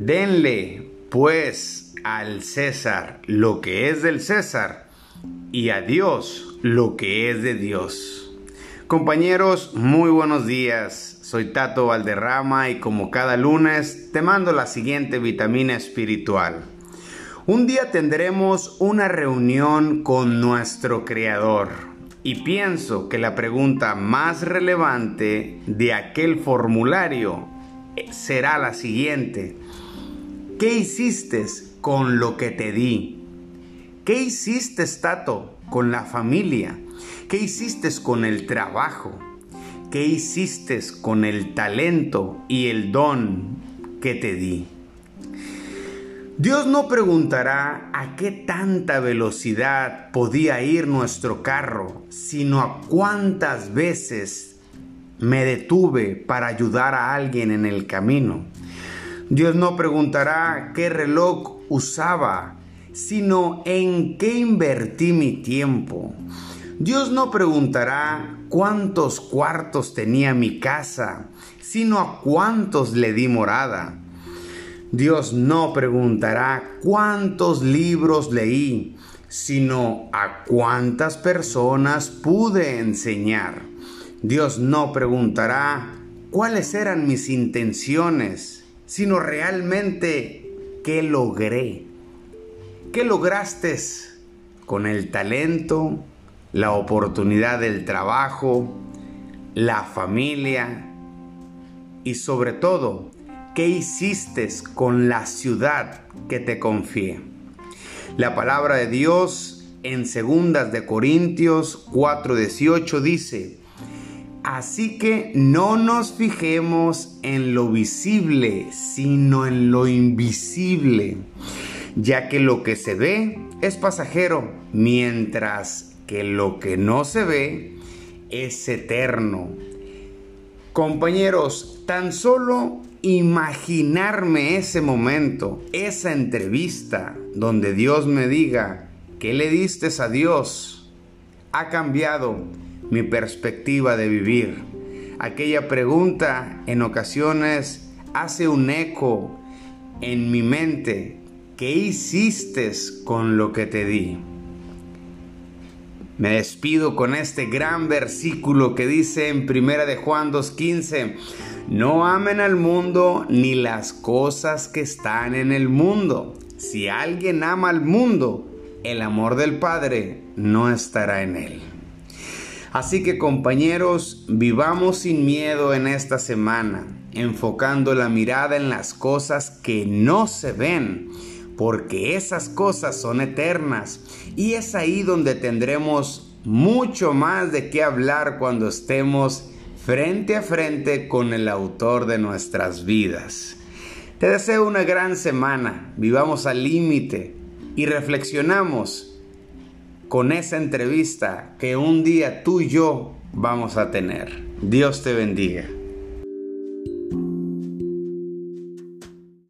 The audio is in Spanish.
Denle, pues, al César lo que es del César y a Dios lo que es de Dios. Compañeros, muy buenos días. Soy Tato Valderrama y como cada lunes te mando la siguiente vitamina espiritual. Un día tendremos una reunión con nuestro Creador y pienso que la pregunta más relevante de aquel formulario será la siguiente. ¿Qué hiciste con lo que te di? ¿Qué hiciste, Tato, con la familia? ¿Qué hiciste con el trabajo? ¿Qué hiciste con el talento y el don que te di? Dios no preguntará a qué tanta velocidad podía ir nuestro carro, sino a cuántas veces me detuve para ayudar a alguien en el camino. Dios no preguntará qué reloj usaba, sino en qué invertí mi tiempo. Dios no preguntará cuántos cuartos tenía mi casa, sino a cuántos le di morada. Dios no preguntará cuántos libros leí, sino a cuántas personas pude enseñar. Dios no preguntará cuáles eran mis intenciones, sino realmente qué logré. ¿Qué lograste con el talento, la oportunidad del trabajo, la familia y sobre todo, qué hiciste con la ciudad que te confié? La palabra de Dios en segundas de Corintios 4:18 dice, Así que no nos fijemos en lo visible, sino en lo invisible, ya que lo que se ve es pasajero, mientras que lo que no se ve es eterno. Compañeros, tan solo imaginarme ese momento, esa entrevista donde Dios me diga, ¿qué le diste a Dios? Ha cambiado mi perspectiva de vivir. Aquella pregunta en ocasiones hace un eco en mi mente. ¿Qué hiciste con lo que te di? Me despido con este gran versículo que dice en Primera de Juan 2:15, no amen al mundo ni las cosas que están en el mundo. Si alguien ama al mundo, el amor del Padre no estará en él. Así que compañeros, vivamos sin miedo en esta semana, enfocando la mirada en las cosas que no se ven, porque esas cosas son eternas y es ahí donde tendremos mucho más de qué hablar cuando estemos frente a frente con el autor de nuestras vidas. Te deseo una gran semana, vivamos al límite y reflexionamos con esa entrevista que un día tú y yo vamos a tener. Dios te bendiga.